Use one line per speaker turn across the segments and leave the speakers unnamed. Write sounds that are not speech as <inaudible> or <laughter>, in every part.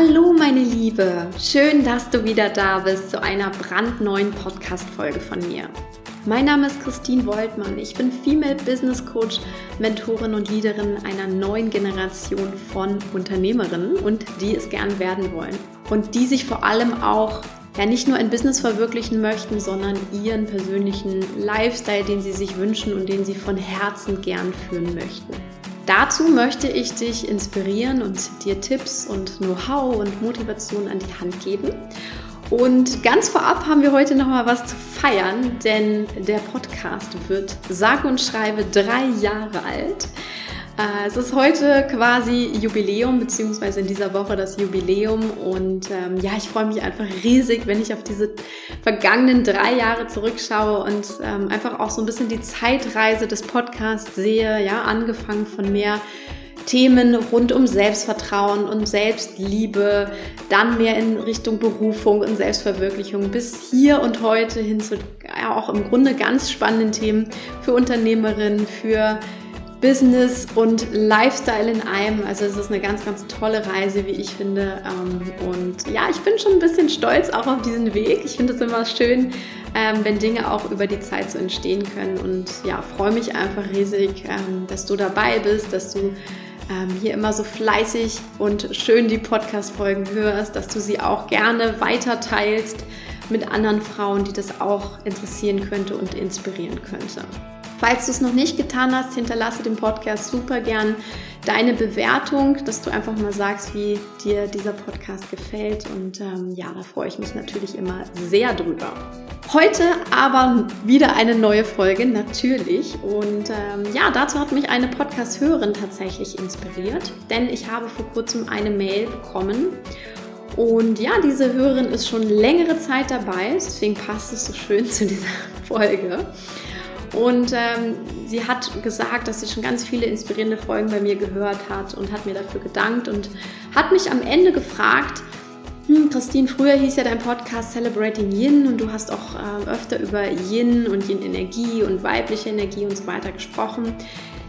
Hallo meine Liebe, schön, dass du wieder da bist zu einer brandneuen Podcast-Folge von mir. Mein Name ist Christine Woltmann, ich bin Female Business Coach, Mentorin und Leaderin einer neuen Generation von Unternehmerinnen und die es gern werden wollen. Und die sich vor allem auch ja nicht nur ein Business verwirklichen möchten, sondern ihren persönlichen Lifestyle, den sie sich wünschen und den sie von Herzen gern führen möchten. Dazu möchte ich dich inspirieren und dir Tipps und Know-how und Motivation an die Hand geben. Und ganz vorab haben wir heute noch mal was zu feiern, denn der Podcast wird sage und schreibe drei Jahre alt. Äh, es ist heute quasi Jubiläum, beziehungsweise in dieser Woche das Jubiläum. Und ähm, ja, ich freue mich einfach riesig, wenn ich auf diese vergangenen drei Jahre zurückschaue und ähm, einfach auch so ein bisschen die Zeitreise des Podcasts sehe. Ja, angefangen von mehr Themen rund um Selbstvertrauen und Selbstliebe, dann mehr in Richtung Berufung und Selbstverwirklichung bis hier und heute hin zu ja, auch im Grunde ganz spannenden Themen für Unternehmerinnen, für Business und Lifestyle in einem. Also es ist eine ganz, ganz tolle Reise, wie ich finde. Ähm, und ja, ich bin schon ein bisschen stolz auch auf diesen Weg. Ich finde es immer schön, ähm, wenn Dinge auch über die Zeit so entstehen können. Und ja, freue mich einfach riesig, ähm, dass du dabei bist, dass du hier immer so fleißig und schön die Podcast-Folgen hörst, dass du sie auch gerne weiter teilst mit anderen Frauen, die das auch interessieren könnte und inspirieren könnte. Falls du es noch nicht getan hast, hinterlasse dem Podcast super gern deine Bewertung, dass du einfach mal sagst, wie dir dieser Podcast gefällt. Und ähm, ja, da freue ich mich natürlich immer sehr drüber. Heute aber wieder eine neue Folge, natürlich. Und ähm, ja, dazu hat mich eine Podcast-Hörerin tatsächlich inspiriert, denn ich habe vor kurzem eine Mail bekommen. Und ja, diese Hörerin ist schon längere Zeit dabei, deswegen passt es so schön <laughs> zu dieser Folge. Und ähm, sie hat gesagt, dass sie schon ganz viele inspirierende Folgen bei mir gehört hat und hat mir dafür gedankt und hat mich am Ende gefragt, hm, Christine, früher hieß ja dein Podcast Celebrating Yin und du hast auch äh, öfter über Yin und Yin-Energie und weibliche Energie und so weiter gesprochen.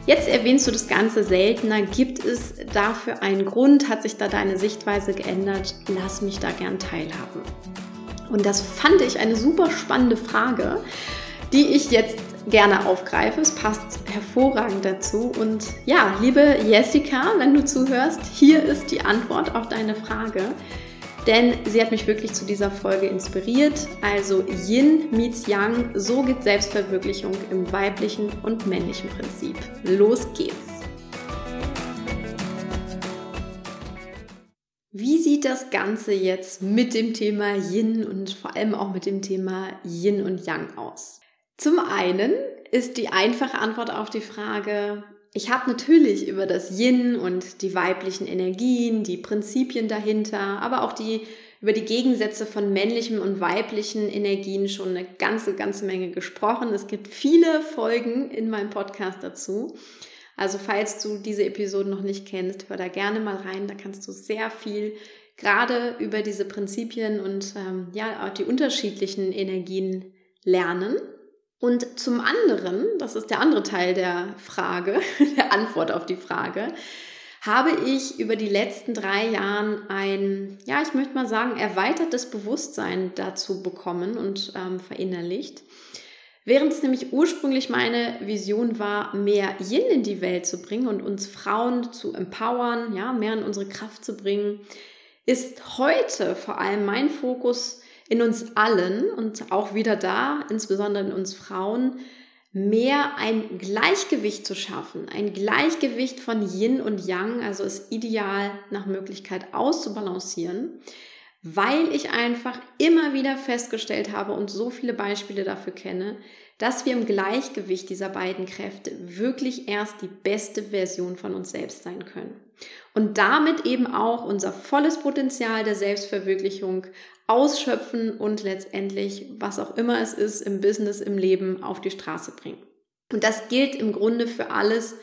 Jetzt erwähnst du das Ganze seltener. Gibt es dafür einen Grund? Hat sich da deine Sichtweise geändert? Lass mich da gern teilhaben. Und das fand ich eine super spannende Frage, die ich jetzt gerne aufgreife. Es passt hervorragend dazu. Und ja, liebe Jessica, wenn du zuhörst, hier ist die Antwort auf deine Frage. Denn sie hat mich wirklich zu dieser Folge inspiriert. Also Yin meets Yang, so geht Selbstverwirklichung im weiblichen und männlichen Prinzip. Los geht's! Wie sieht das Ganze jetzt mit dem Thema Yin und vor allem auch mit dem Thema Yin und Yang aus? Zum einen ist die einfache Antwort auf die Frage, ich habe natürlich über das Yin und die weiblichen Energien, die Prinzipien dahinter, aber auch die über die Gegensätze von männlichen und weiblichen Energien schon eine ganze, ganze Menge gesprochen. Es gibt viele Folgen in meinem Podcast dazu. Also falls du diese Episode noch nicht kennst, hör da gerne mal rein. Da kannst du sehr viel gerade über diese Prinzipien und ähm, ja auch die unterschiedlichen Energien lernen. Und zum anderen, das ist der andere Teil der Frage, <laughs> der Antwort auf die Frage, habe ich über die letzten drei Jahren ein, ja, ich möchte mal sagen, erweitertes Bewusstsein dazu bekommen und ähm, verinnerlicht. Während es nämlich ursprünglich meine Vision war, mehr Yin in die Welt zu bringen und uns Frauen zu empowern, ja, mehr in unsere Kraft zu bringen, ist heute vor allem mein Fokus in uns allen und auch wieder da, insbesondere in uns Frauen, mehr ein Gleichgewicht zu schaffen. Ein Gleichgewicht von Yin und Yang, also es ideal nach Möglichkeit auszubalancieren, weil ich einfach immer wieder festgestellt habe und so viele Beispiele dafür kenne, dass wir im Gleichgewicht dieser beiden Kräfte wirklich erst die beste Version von uns selbst sein können. Und damit eben auch unser volles Potenzial der Selbstverwirklichung ausschöpfen und letztendlich, was auch immer es ist, im Business, im Leben auf die Straße bringen. Und das gilt im Grunde für alles,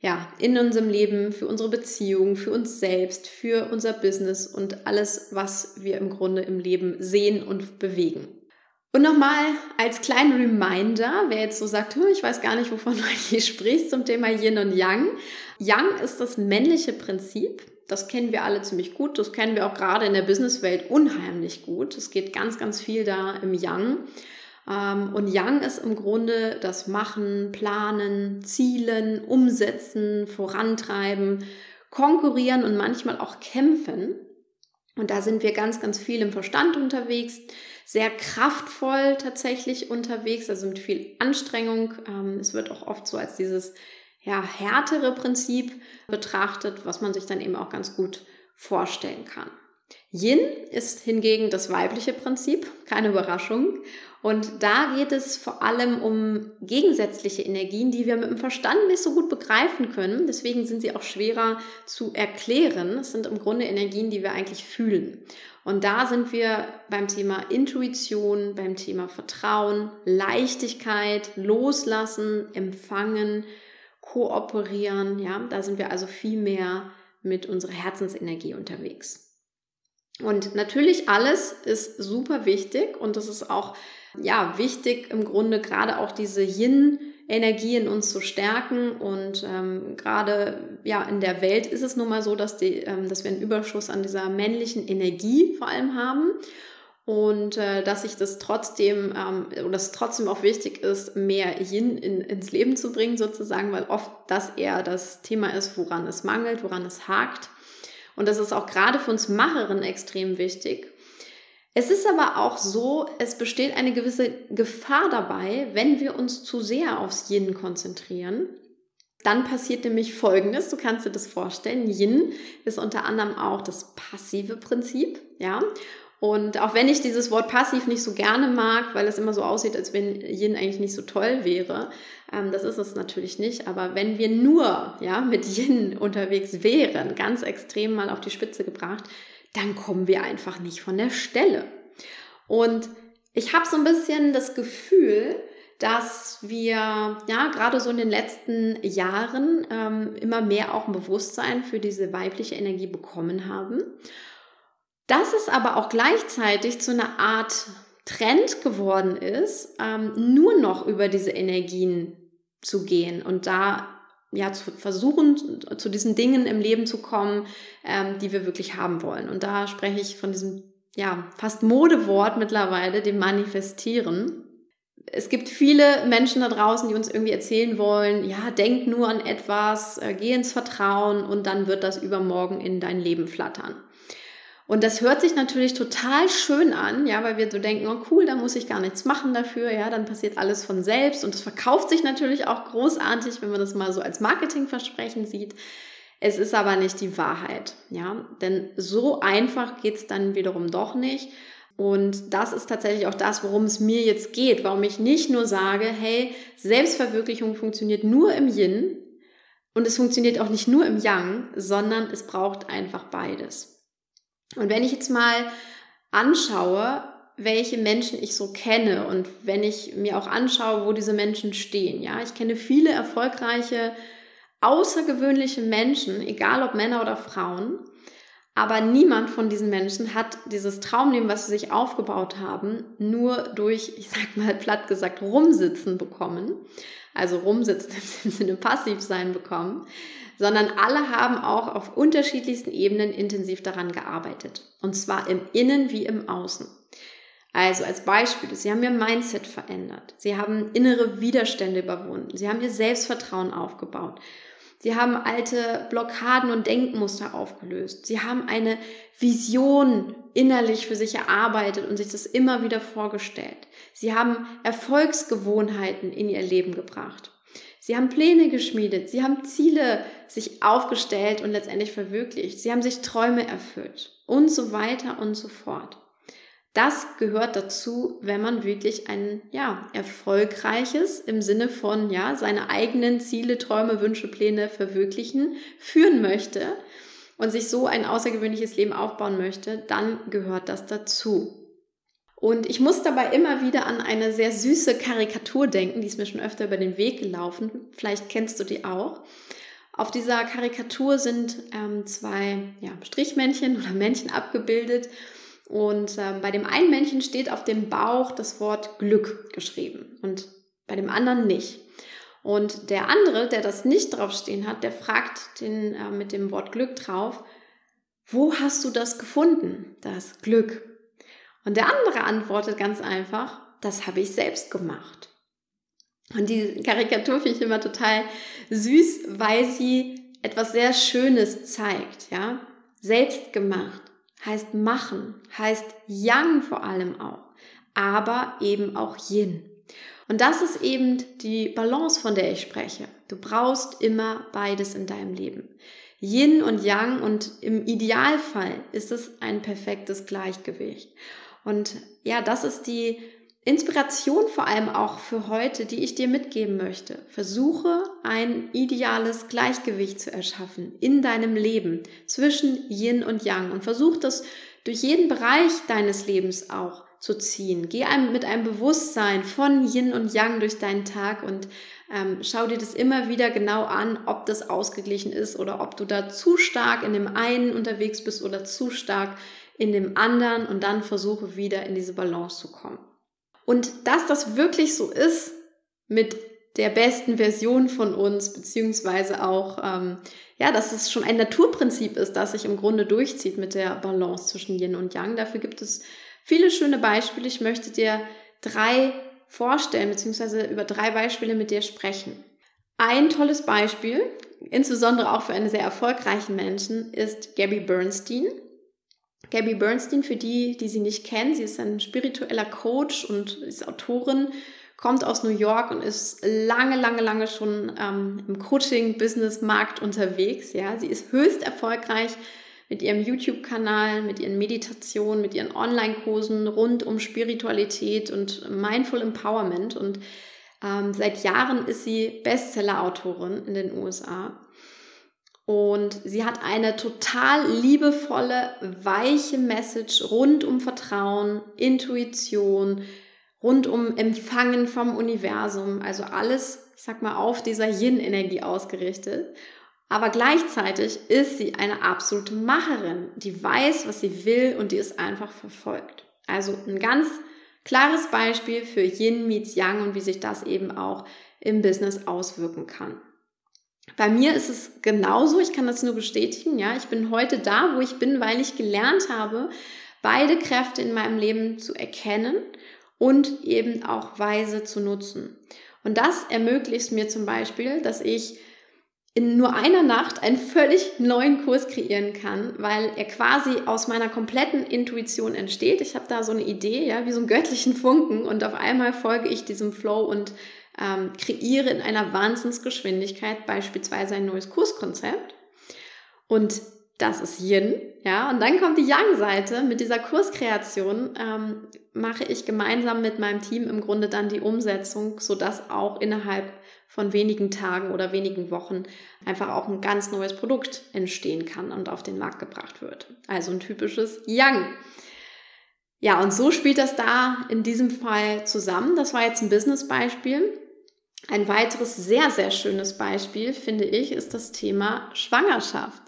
ja, in unserem Leben, für unsere Beziehung, für uns selbst, für unser Business und alles, was wir im Grunde im Leben sehen und bewegen. Und nochmal als kleinen Reminder, wer jetzt so sagt, hm, ich weiß gar nicht, wovon <laughs> du hier sprichst zum Thema Yin und Yang. Yang ist das männliche Prinzip Das kennen wir alle ziemlich gut. Das kennen wir auch gerade in der Businesswelt unheimlich gut. Es geht ganz, ganz viel da im Yang. Ähm, und Yang ist im Grunde das Machen, Planen, Zielen, Umsetzen, Vorantreiben, Konkurrieren und manchmal auch Kämpfen. Und da sind wir ganz, ganz viel im Verstand unterwegs, sehr kraftvoll tatsächlich unterwegs, also mit viel Anstrengung. Ähm, es wird auch oft so als dieses ja, härtere Prinzip betrachtet, was man sich dann eben auch ganz gut vorstellen kann. Yin ist hingegen das weibliche Prinzip, keine Überraschung. Und da geht es vor allem um gegensätzliche Energien, die wir mit dem Verstand nicht so gut begreifen können. Deswegen sind sie auch schwerer zu erklären. Es sind im Grunde Energien, die wir eigentlich fühlen. Und da sind wir beim Thema Intuition, beim Thema Vertrauen, Leichtigkeit, Loslassen, Empfangen, Kooperieren. Ja, da sind wir also viel mehr mit unserer Herzensenergie unterwegs. Und natürlich alles ist super wichtig und das ist auch ja wichtig im Grunde gerade auch diese Yin Energie in uns zu stärken und ähm, gerade ja in der Welt ist es nun mal so, dass die, ähm, dass wir einen Überschuss an dieser männlichen Energie vor allem haben und äh, dass sich das trotzdem ähm, oder es trotzdem auch wichtig ist, mehr Yin in, ins Leben zu bringen sozusagen, weil oft das eher das Thema ist, woran es mangelt, woran es hakt. Und das ist auch gerade für uns Macherinnen extrem wichtig. Es ist aber auch so, es besteht eine gewisse Gefahr dabei, wenn wir uns zu sehr aufs Yin konzentrieren. Dann passiert nämlich Folgendes, du kannst dir das vorstellen. Yin ist unter anderem auch das passive Prinzip, ja. Und auch wenn ich dieses Wort passiv nicht so gerne mag, weil es immer so aussieht, als wenn Yin eigentlich nicht so toll wäre, ähm, das ist es natürlich nicht. Aber wenn wir nur ja, mit Yin unterwegs wären, ganz extrem mal auf die Spitze gebracht, dann kommen wir einfach nicht von der Stelle. Und ich habe so ein bisschen das Gefühl, dass wir ja gerade so in den letzten Jahren ähm, immer mehr auch ein Bewusstsein für diese weibliche Energie bekommen haben dass es aber auch gleichzeitig zu einer Art Trend geworden ist, ähm, nur noch über diese Energien zu gehen und da ja zu versuchen, zu diesen Dingen im Leben zu kommen, ähm, die wir wirklich haben wollen. Und da spreche ich von diesem ja fast Modewort mittlerweile, dem Manifestieren. Es gibt viele Menschen da draußen, die uns irgendwie erzählen wollen, ja, denk nur an etwas, äh, geh ins Vertrauen und dann wird das übermorgen in dein Leben flattern. Und das hört sich natürlich total schön an, ja, weil wir so denken, oh cool, da muss ich gar nichts machen dafür, ja, dann passiert alles von selbst und es verkauft sich natürlich auch großartig, wenn man das mal so als Marketingversprechen sieht. Es ist aber nicht die Wahrheit, ja, denn so einfach geht's dann wiederum doch nicht. Und das ist tatsächlich auch das, worum es mir jetzt geht, warum ich nicht nur sage, hey, Selbstverwirklichung funktioniert nur im Yin und es funktioniert auch nicht nur im Yang, sondern es braucht einfach beides. Und wenn ich jetzt mal anschaue, welche Menschen ich so kenne und wenn ich mir auch anschaue, wo diese Menschen stehen, ja, ich kenne viele erfolgreiche, außergewöhnliche Menschen, egal ob Männer oder Frauen, aber niemand von diesen Menschen hat dieses Traumleben, was sie sich aufgebaut haben, nur durch, ich sag mal platt gesagt, rumsitzen bekommen. Also rumsitzen im <laughs> Sinne passiv sein bekommen, sondern alle haben auch auf unterschiedlichsten Ebenen intensiv daran gearbeitet. Und zwar im Innen wie im Außen. Also als Beispiel, sie haben ihr Mindset verändert. Sie haben innere Widerstände überwunden. Sie haben ihr Selbstvertrauen aufgebaut. Sie haben alte Blockaden und Denkmuster aufgelöst. Sie haben eine Vision innerlich für sich erarbeitet und sich das immer wieder vorgestellt. Sie haben Erfolgsgewohnheiten in ihr Leben gebracht. Sie haben Pläne geschmiedet, sie haben Ziele sich aufgestellt und letztendlich verwirklicht. Sie haben sich Träume erfüllt und so weiter und so fort. Das gehört dazu, wenn man wirklich ein ja, erfolgreiches im Sinne von ja, seine eigenen Ziele, Träume, Wünsche, Pläne verwirklichen, führen möchte und sich so ein außergewöhnliches Leben aufbauen möchte, dann gehört das dazu. Und ich muss dabei immer wieder an eine sehr süße Karikatur denken, die ist mir schon öfter über den Weg gelaufen. Vielleicht kennst du die auch. Auf dieser Karikatur sind ähm, zwei ja, Strichmännchen oder Männchen abgebildet. Und ähm, bei dem einen Männchen steht auf dem Bauch das Wort Glück geschrieben und bei dem anderen nicht. Und der andere, der das nicht draufstehen hat, der fragt den äh, mit dem Wort Glück drauf, wo hast du das gefunden, das Glück? Und der andere antwortet ganz einfach, das habe ich selbst gemacht. Und die Karikatur finde ich immer total süß, weil sie etwas sehr Schönes zeigt, ja. Selbst gemacht heißt machen, heißt Yang vor allem auch, aber eben auch Yin. Und das ist eben die Balance, von der ich spreche. Du brauchst immer beides in deinem Leben. Yin und Yang und im Idealfall ist es ein perfektes Gleichgewicht. Und ja, das ist die Inspiration vor allem auch für heute, die ich dir mitgeben möchte. Versuche ein ideales Gleichgewicht zu erschaffen in deinem Leben zwischen Yin und Yang und versuch das durch jeden Bereich deines Lebens auch zu ziehen. Geh einem mit einem Bewusstsein von Yin und Yang durch deinen Tag und ähm, schau dir das immer wieder genau an, ob das ausgeglichen ist oder ob du da zu stark in dem einen unterwegs bist oder zu stark in dem anderen und dann versuche wieder in diese Balance zu kommen. Und dass das wirklich so ist mit der besten Version von uns, beziehungsweise auch, ähm, ja, dass es schon ein Naturprinzip ist, das sich im Grunde durchzieht mit der Balance zwischen Yin und Yang. Dafür gibt es viele schöne Beispiele. Ich möchte dir drei vorstellen, beziehungsweise über drei Beispiele mit dir sprechen. Ein tolles Beispiel, insbesondere auch für einen sehr erfolgreichen Menschen, ist Gabby Bernstein. Gabby Bernstein, für die, die sie nicht kennen, sie ist ein spiritueller Coach und ist Autorin, kommt aus New York und ist lange, lange, lange schon ähm, im Coaching-Business-Markt unterwegs. Ja, sie ist höchst erfolgreich mit ihrem YouTube-Kanal, mit ihren Meditationen, mit ihren Online-Kursen rund um Spiritualität und Mindful Empowerment. Und ähm, seit Jahren ist sie Bestseller-Autorin in den USA. Und sie hat eine total liebevolle, weiche Message rund um Vertrauen, Intuition, rund um Empfangen vom Universum. Also alles, ich sag mal, auf dieser Yin-Energie ausgerichtet. Aber gleichzeitig ist sie eine absolute Macherin, die weiß, was sie will und die es einfach verfolgt. Also ein ganz klares Beispiel für Yin meets Yang und wie sich das eben auch im Business auswirken kann. Bei mir ist es genauso, ich kann das nur bestätigen, ja. Ich bin heute da, wo ich bin, weil ich gelernt habe, beide Kräfte in meinem Leben zu erkennen und eben auch weise zu nutzen. Und das ermöglicht mir zum Beispiel, dass ich in nur einer Nacht einen völlig neuen Kurs kreieren kann, weil er quasi aus meiner kompletten Intuition entsteht. Ich habe da so eine Idee, ja, wie so einen göttlichen Funken und auf einmal folge ich diesem Flow und ähm, kreiere in einer Wahnsinnsgeschwindigkeit beispielsweise ein neues Kurskonzept. Und das ist Yin, ja. Und dann kommt die Yang-Seite. Mit dieser Kurskreation ähm, mache ich gemeinsam mit meinem Team im Grunde dann die Umsetzung, sodass auch innerhalb von wenigen Tagen oder wenigen Wochen einfach auch ein ganz neues Produkt entstehen kann und auf den Markt gebracht wird. Also ein typisches Yang. Ja, und so spielt das da in diesem Fall zusammen. Das war jetzt ein Business-Beispiel. Ein weiteres sehr, sehr schönes Beispiel, finde ich, ist das Thema Schwangerschaft.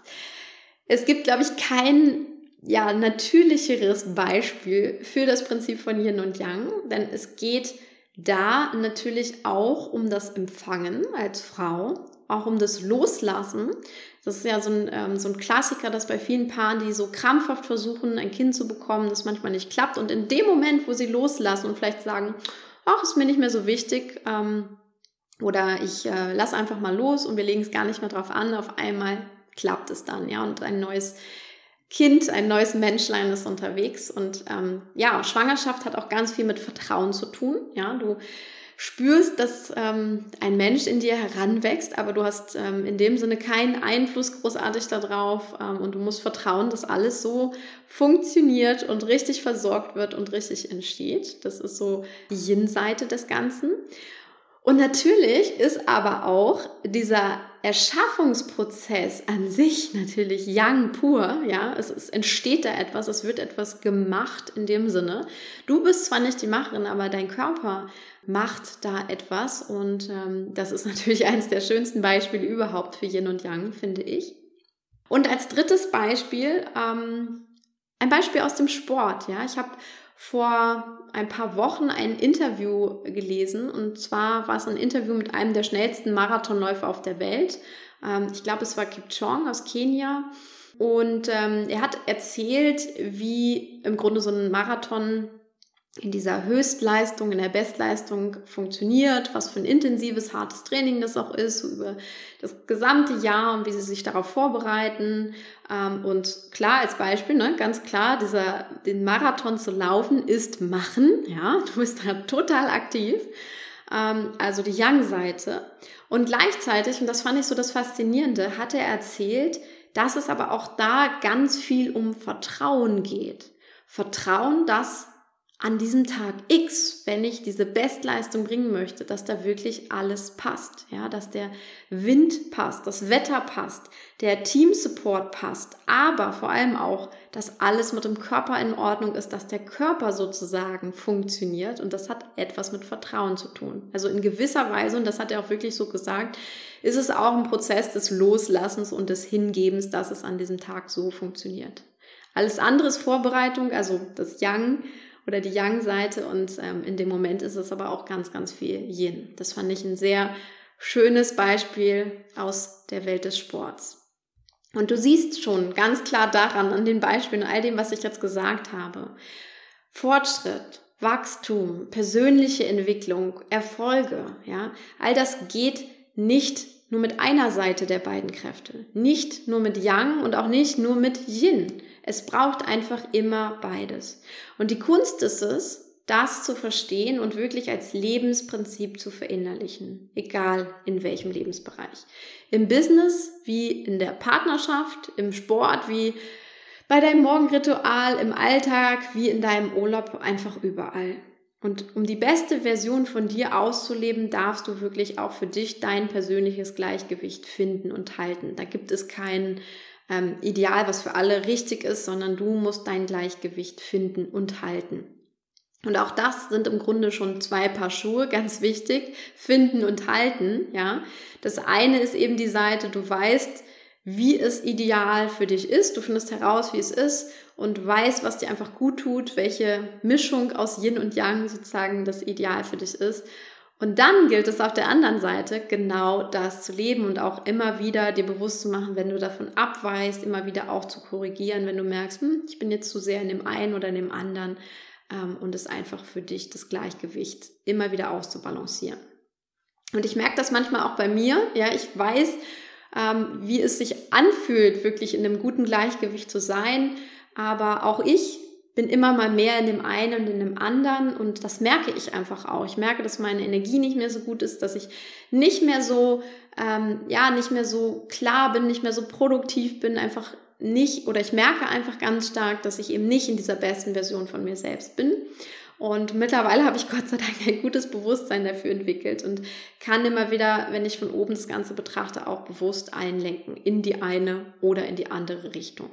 Es gibt, glaube ich, kein ja, natürlicheres Beispiel für das Prinzip von Yin und Yang, denn es geht da natürlich auch um das Empfangen als Frau, auch um das Loslassen. Das ist ja so ein, ähm, so ein Klassiker, dass bei vielen Paaren, die so krampfhaft versuchen, ein Kind zu bekommen, das manchmal nicht klappt. Und in dem Moment, wo sie loslassen und vielleicht sagen, ach, ist mir nicht mehr so wichtig, ähm, oder ich äh, lass einfach mal los und wir legen es gar nicht mehr drauf an, auf einmal klappt es dann, ja, und ein neues Kind, ein neues Menschlein ist unterwegs. Und ähm, ja, Schwangerschaft hat auch ganz viel mit Vertrauen zu tun. Ja, du spürst, dass ähm, ein Mensch in dir heranwächst, aber du hast ähm, in dem Sinne keinen Einfluss großartig darauf ähm, und du musst vertrauen, dass alles so funktioniert und richtig versorgt wird und richtig entsteht. Das ist so die Yin-Seite des Ganzen. Und natürlich ist aber auch dieser Erschaffungsprozess an sich natürlich Yang pur, ja, es, es, entsteht da etwas, es wird etwas gemacht in dem Sinne. Du bist zwar nicht die Macherin, aber dein Körper macht da etwas und ähm, das ist <laughs> natürlich eines der schönsten Beispiele überhaupt für Yin und Yang, finde ich. Und als drittes Beispiel ähm, ein Beispiel aus dem Sport, ja, ich habe vor ein paar Wochen ein Interview gelesen. Und zwar war es ein Interview mit einem der schnellsten Marathonläufer auf der Welt. Ähm, ich glaube, es war Kipchong aus Kenia. Und ähm, er hat erzählt, wie im Grunde so ein Marathon in dieser Höchstleistung, in der Bestleistung funktioniert, was für ein intensives, hartes Training das auch ist, über das gesamte Jahr und wie sie sich darauf vorbereiten. Ähm, und klar, als Beispiel, ne, ganz klar, dieser, den Marathon zu laufen ist machen, ja, <laughs> du bist da total aktiv. Ähm, also die Young-Seite. Und gleichzeitig, und das fand ich so das Faszinierende, hat er erzählt, dass es aber auch da ganz viel um Vertrauen geht. Vertrauen, dass an diesem Tag X, wenn ich diese Bestleistung bringen möchte, dass da wirklich alles passt, ja, dass der Wind passt, das Wetter passt, der Teamsupport passt, aber vor allem auch, dass alles mit dem Körper in Ordnung ist, dass der Körper sozusagen funktioniert und das hat etwas mit Vertrauen zu tun. Also in gewisser Weise, und das hat er auch wirklich so gesagt, ist es auch ein Prozess des Loslassens und des Hingebens, dass es an diesem Tag so funktioniert. Alles andere ist Vorbereitung, also das Yang oder die Yang-Seite und ähm, in dem Moment ist es aber auch ganz, ganz viel Yin. Das fand ich ein sehr schönes Beispiel aus der Welt des Sports. Und du siehst schon ganz klar daran, an den Beispielen, all dem, was ich jetzt gesagt habe, Fortschritt, Wachstum, persönliche Entwicklung, Erfolge, ja, all das geht nicht nur mit einer Seite der beiden Kräfte, nicht nur mit Yang und auch nicht nur mit Yin. Es braucht einfach immer beides. Und die Kunst ist es, das zu verstehen und wirklich als Lebensprinzip zu verinnerlichen, egal in welchem Lebensbereich. Im Business wie in der Partnerschaft, im Sport wie bei deinem Morgenritual, im Alltag wie in deinem Urlaub, einfach überall. Und um die beste Version von dir auszuleben, darfst du wirklich auch für dich dein persönliches Gleichgewicht finden und halten. Da gibt es kein ähm, Ideal, was für alle richtig ist, sondern du musst dein Gleichgewicht finden und halten. Und auch das sind im Grunde schon zwei Paar Schuhe, <laughs> ganz wichtig, finden und halten, ja. Das eine ist eben die Seite, du weißt, wie es ideal für dich ist, du findest heraus, wie es ist und weißt, was dir einfach gut tut, welche Mischung aus Yin und Yang sozusagen das Ideal für dich ist. Und dann gilt es auf der anderen Seite, genau das zu leben und auch immer wieder dir bewusst zu machen, wenn du davon abweichst, immer wieder auch zu korrigieren, wenn du merkst, hm, ich bin jetzt zu sehr in dem einen oder in dem anderen ähm, und es einfach für dich das Gleichgewicht immer wieder auszubalancieren. Und ich merke das manchmal auch bei mir, ja, ich weiß, ähm, wie es sich anfühlt, wirklich in einem guten Gleichgewicht zu sein, aber auch ich bin immer mal mehr in dem einen und in dem anderen und das merke ich einfach auch. Ich merke, dass meine Energie nicht mehr so gut ist, dass ich nicht mehr so, ähm, ja, nicht mehr so klar bin, nicht mehr so produktiv bin, einfach nicht, oder ich merke einfach ganz stark, dass ich eben nicht in dieser besten Version von mir selbst bin. Und mittlerweile habe ich Gott sei Dank ein gutes Bewusstsein dafür entwickelt und kann immer wieder, wenn ich von oben das Ganze betrachte, auch bewusst einlenken in die eine oder in die andere Richtung.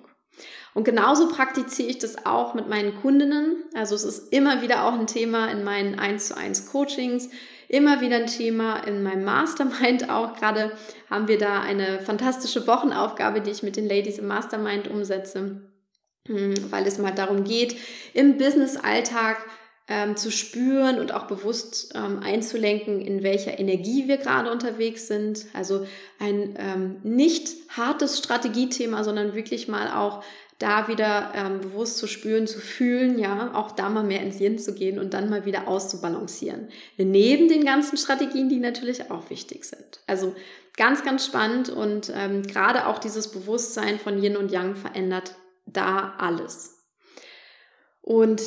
Und genauso praktiziere ich das auch mit meinen Kundinnen. Also es ist immer wieder auch ein Thema in meinen 1 zu 1 Coachings, immer wieder ein Thema in meinem Mastermind auch. Gerade haben wir da eine fantastische Wochenaufgabe, die ich mit den Ladies im Mastermind umsetze, hm, weil es mal darum geht, im Business-Alltag ähm, zu spüren und auch bewusst ähm, einzulenken, in welcher Energie wir gerade unterwegs sind. Also ein ähm, nicht hartes Strategiethema, sondern wirklich mal auch da wieder ähm, bewusst zu spüren, zu fühlen, ja, auch da mal mehr ins Yin zu gehen und dann mal wieder auszubalancieren. Neben den ganzen Strategien, die natürlich auch wichtig sind. Also ganz, ganz spannend und ähm, gerade auch dieses Bewusstsein von Yin und Yang verändert da alles. Und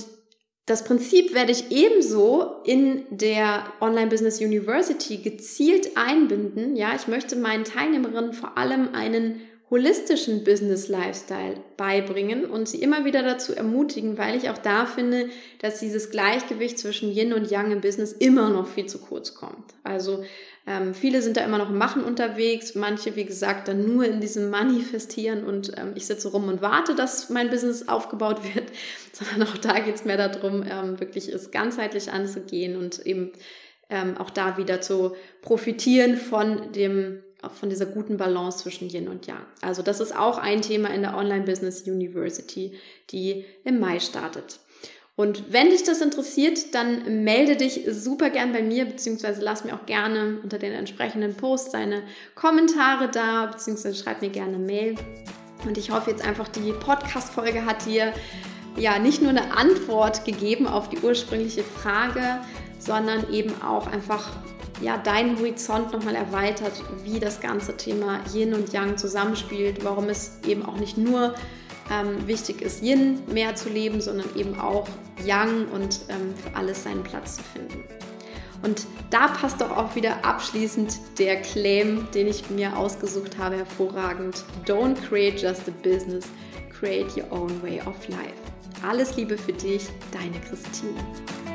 das Prinzip werde ich ebenso in der Online Business University gezielt einbinden. Ja, ich möchte meinen Teilnehmerinnen vor allem einen holistischen Business Lifestyle beibringen und sie immer wieder dazu ermutigen, weil ich auch da finde, dass dieses Gleichgewicht zwischen Yin und Yang im Business immer noch viel zu kurz kommt. Also ähm, viele sind da immer noch im Machen unterwegs, manche, wie gesagt, dann nur in diesem Manifestieren und ähm, ich sitze rum und warte, dass mein Business aufgebaut <laughs> wird, sondern auch da geht es mehr darum, ähm, wirklich es ganzheitlich anzugehen und eben ähm, auch da wieder zu profitieren von dem von dieser guten Balance zwischen Yin und Yang. Also das ist auch ein Thema in der Online Business University, die im Mai startet. Und wenn dich das interessiert, dann melde dich super gern bei mir, beziehungsweise lass mir auch gerne unter den entsprechenden Posts deine Kommentare da, beziehungsweise schreib mir gerne Mail. Und ich hoffe jetzt einfach, die Podcast-Folge hat dir ja nicht nur eine Antwort gegeben auf die ursprüngliche Frage, sondern eben auch einfach ja, deinen Horizont nochmal erweitert, wie das ganze Thema Yin und Yang zusammenspielt, warum es eben auch nicht nur ähm, wichtig ist, Yin mehr zu leben, sondern eben auch Yang und ähm, für alles seinen Platz zu finden. Und da passt doch auch wieder abschließend der Claim, den ich mir ausgesucht habe, hervorragend. Don't create just a business, create your own way of life. Alles Liebe für dich, deine Christine.